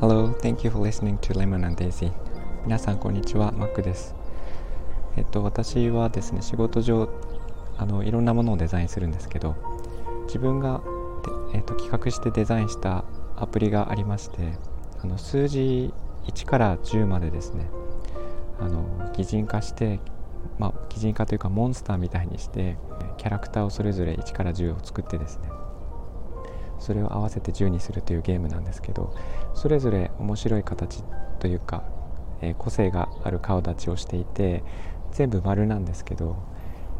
Hello, thank you for listening to Lemon and Daisy. 皆さんこんにちは、マックです。えっと私はですね、仕事上あのいろんなものをデザインするんですけど、自分がえっと企画してデザインしたアプリがありまして、あの数字1から10までですね、あの擬人化してまあ、擬人化というかモンスターみたいにしてキャラクターをそれぞれ1から10を作ってですね。それを合わせて10にするというゲームなんですけどそれぞれ面白い形というか、えー、個性がある顔立ちをしていて全部丸なんですけど、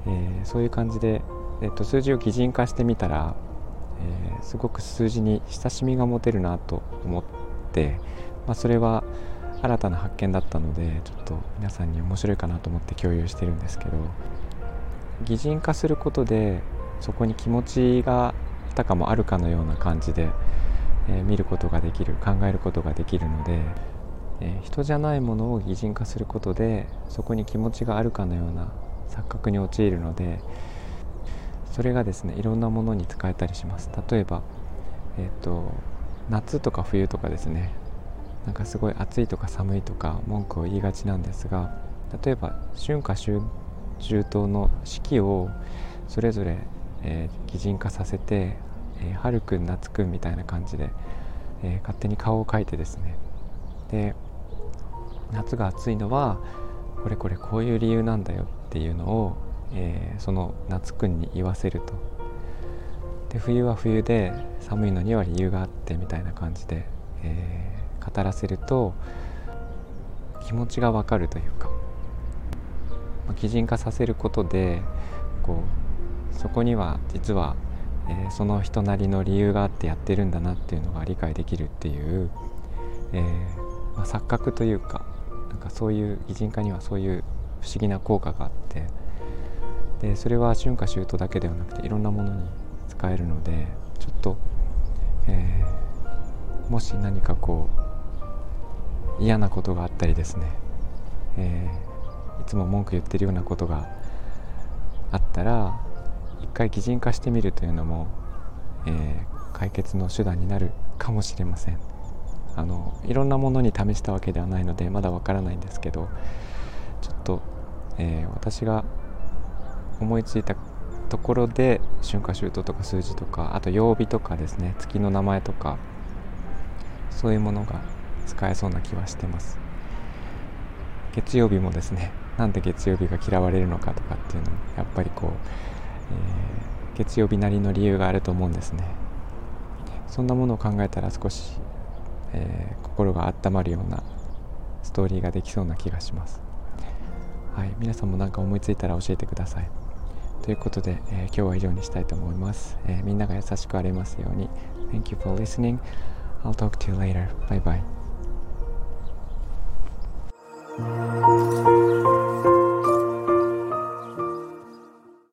えー、そういう感じで、えー、と数字を擬人化してみたら、えすごく数字に親しみが持てるなと思って、まあ、それは新たな発見だったのでちょっと皆さんに面白いかなと思って共有してるんですけど擬人化することでそこに気持ちがあたかもあるかのような感じで、えー、見ることができる考えることができるので、えー、人じゃないものを擬人化することでそこに気持ちがあるかのような錯覚に陥るのでそれがですねいろんなものに使えたりします。例えば、えーと夏とか冬とかですねなんかすごい暑いとか寒いとか文句を言いがちなんですが例えば春夏秋冬の四季をそれぞれ、えー、擬人化させて、えー、春くん夏くんみたいな感じで、えー、勝手に顔を描いてですね。で夏が暑いのはこれこれこういう理由なんだよっていうのを、えー、その夏くんに言わせると。で冬は冬で寒いのには理由があってみたいな感じで、え語らせると気持ちがわかるというか、ま、擬人化させることでこうそこには実は、えー、その人なりの理由があってやってるんだなっていうのが理解できるっていう、えー、まあ、錯覚というかなんかそういう擬人化にはそういう不思議な効果があってでそれは春夏秋冬だけではなくていろんなものに使えるのでちょっと、えー、もし何かこう嫌なことがあったりですね、えー、いつも文句言ってるようなことがあったら一回擬人化してみるというのも、えー、解決の手段になるかもしれません。あのいろんなものに試したわけではないのでまだわからないんですけどちょっと、えー、私が思いついたところで春夏秋冬とか数字とかあと曜日とかですね月の名前とかそういうものが使えそうな気はしてます。月曜日もですねなんで月曜日が嫌われるのかとかっていうのもやっぱりこう、えー、月曜日なりの理由があると思うんですね。そんなものを考えたら少し、えー、心が温まるようなストーリーができそうな気がします。はい皆さんも何か思いついたら教えてください。ということで、えー、今日は以上にしたいと思います、えー、みんなが優しくありますように。Thank you for listening. I'll talk to you later. Bye bye.